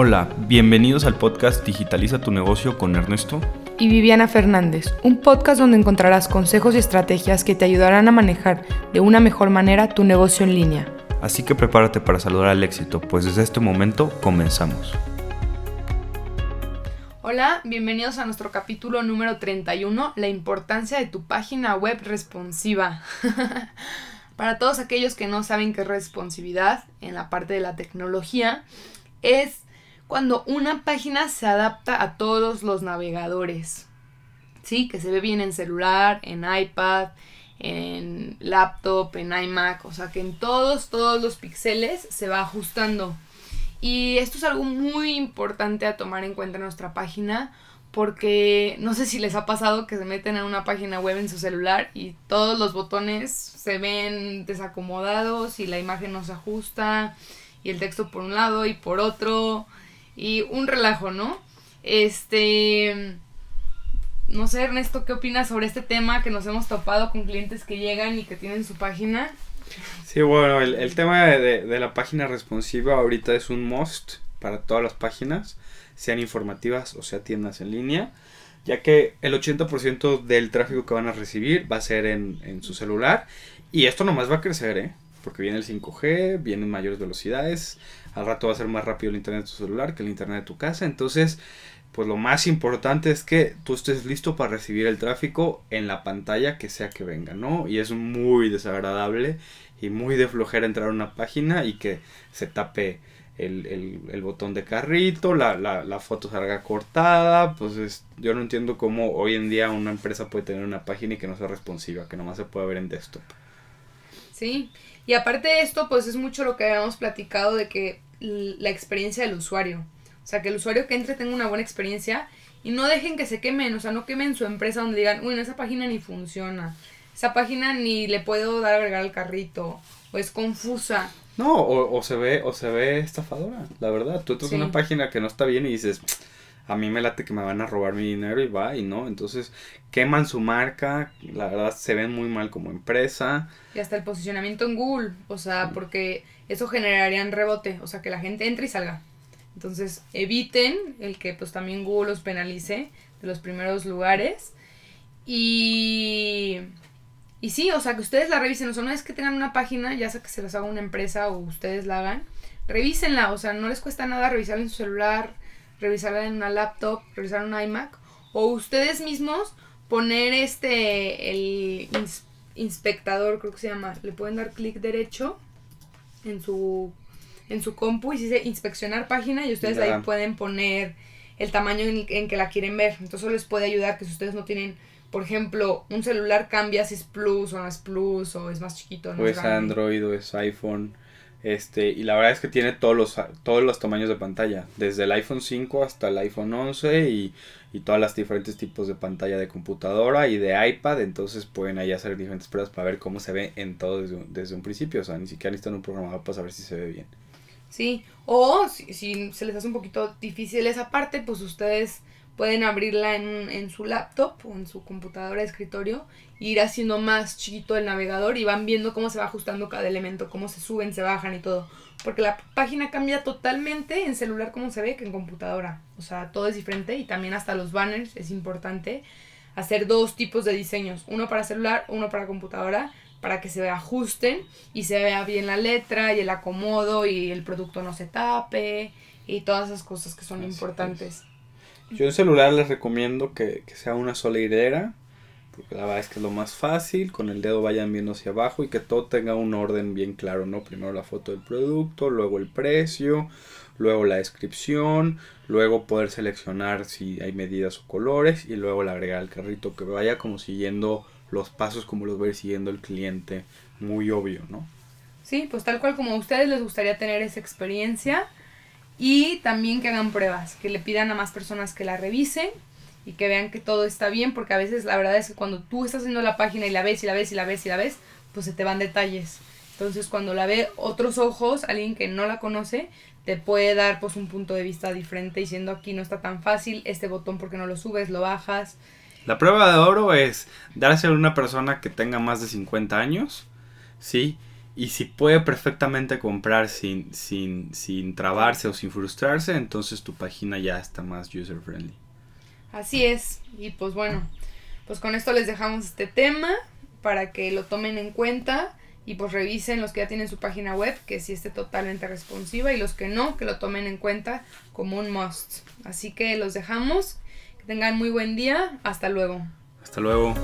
Hola, bienvenidos al podcast Digitaliza tu negocio con Ernesto y Viviana Fernández, un podcast donde encontrarás consejos y estrategias que te ayudarán a manejar de una mejor manera tu negocio en línea. Así que prepárate para saludar al éxito, pues desde este momento comenzamos. Hola, bienvenidos a nuestro capítulo número 31, la importancia de tu página web responsiva. para todos aquellos que no saben qué es responsividad en la parte de la tecnología, es cuando una página se adapta a todos los navegadores. Sí, que se ve bien en celular, en iPad, en laptop, en iMac, o sea que en todos, todos los píxeles se va ajustando. Y esto es algo muy importante a tomar en cuenta en nuestra página porque no sé si les ha pasado que se meten en una página web en su celular y todos los botones se ven desacomodados y la imagen no se ajusta y el texto por un lado y por otro y un relajo, ¿no? Este, no sé, Ernesto, ¿qué opinas sobre este tema que nos hemos topado con clientes que llegan y que tienen su página? Sí, bueno, el, tema de, la página responsiva ahorita es un must para todas las páginas, sean informativas o sea tiendas en línea, ya que el 80% del tráfico que van a recibir va a ser en, en su celular y esto nomás va a crecer, ¿eh? Porque viene el 5G, vienen mayores velocidades, al rato va a ser más rápido el internet de tu celular que el internet de tu casa, entonces pues lo más importante es que tú estés listo para recibir el tráfico en la pantalla que sea que venga, ¿no? Y es muy desagradable y muy de flojera entrar a una página y que se tape el, el, botón de carrito, la, la, foto salga cortada, pues yo no entiendo cómo hoy en día una empresa puede tener una página y que no sea responsiva, que nomás se pueda ver en desktop. Sí, y aparte de esto, pues es mucho lo que habíamos platicado de que la experiencia del usuario. O sea, que el usuario que entre tenga una buena experiencia y no dejen que se quemen, o sea, no quemen su empresa donde digan, uy, esa página ni funciona, esa página ni le puedo dar a agregar al carrito, o es confusa. No, o, se ve, o se ve estafadora, la verdad. Tú entras una página que no está bien y dices, a mí me late que me van a robar mi dinero y va y no. Entonces queman su marca, la verdad se ven muy mal como empresa. Y hasta el posicionamiento en Google, o sea, porque eso generaría un rebote, o sea, que la gente entre y salga. Entonces eviten el que pues también Google los penalice de los primeros lugares. Y... Y sí, o sea, que ustedes la revisen, o sea, no es que tengan una página, ya sea que se las haga una empresa o ustedes la hagan, revísenla, o sea, no les cuesta nada revisarla en su celular, revisarla en una laptop, revisar un iMac, o ustedes mismos poner este, el inspectador, creo que se llama, le pueden dar clic derecho en su, en su compu y dice inspeccionar página y ustedes ahí pueden poner el tamaño en, que la quieren ver. Entonces eso les puede ayudar que si ustedes no tienen, por ejemplo, un celular cambia si es Plus o no es Plus o es más chiquito. o es Android o es iPhone. Este, y la verdad es que tiene todos los, todos los tamaños de pantalla, desde el iPhone 5 hasta el iPhone 11 y, y todas las diferentes tipos de pantalla de computadora y de iPad, entonces pueden ahí hacer diferentes pruebas para ver cómo se ve en todo desde, desde un principio, o sea, ni siquiera necesitan un programador para saber si se ve bien. Sí, o si, si se les hace un poquito difícil esa parte, pues ustedes pueden abrirla en, en su laptop o en su computadora de escritorio ir haciendo más chiquito el navegador y van viendo cómo se va ajustando cada elemento, cómo se suben, se bajan y todo. Porque la página cambia totalmente en celular como se ve que en computadora. O sea, todo es diferente y también hasta los banners es importante hacer dos tipos de diseños, uno para celular, uno para computadora, para que se ajusten y se vea bien la letra y el acomodo y el producto no se tape y todas esas cosas que son importantes. Yo en celular les recomiendo que, que sea una sola hilera porque la verdad es que es lo más fácil, con el dedo vayan viendo hacia abajo y que todo tenga un orden bien claro, ¿no? Primero la foto del producto, luego el precio, luego la descripción, luego poder seleccionar si hay medidas o colores y luego le agregar al carrito que vaya como siguiendo los pasos como los va a ir siguiendo el cliente, muy obvio, ¿no? Sí, pues tal cual como a ustedes les gustaría tener esa experiencia y también que hagan pruebas, que le pidan a más personas que la revisen y que vean que todo está bien, porque a veces la verdad es que cuando tú estás haciendo la página y la ves y la ves y la ves y la ves, pues se te van detalles. Entonces cuando la ve otros ojos, alguien que no la conoce, te puede dar pues un punto de vista diferente diciendo aquí no está tan fácil, este botón porque no lo subes, lo bajas. La prueba de oro es darse a una persona que tenga más de 50 años, ¿sí? Y si puede perfectamente comprar sin, sin, sin trabarse o sin frustrarse, entonces tu página ya está más user friendly. Así es. Y pues bueno, pues con esto les dejamos este tema para que lo tomen en cuenta y pues revisen los que ya tienen su página web que sí esté totalmente responsiva y los que no, que lo tomen en cuenta como un must. Así que los dejamos. Que tengan muy buen día. Hasta luego. Hasta luego.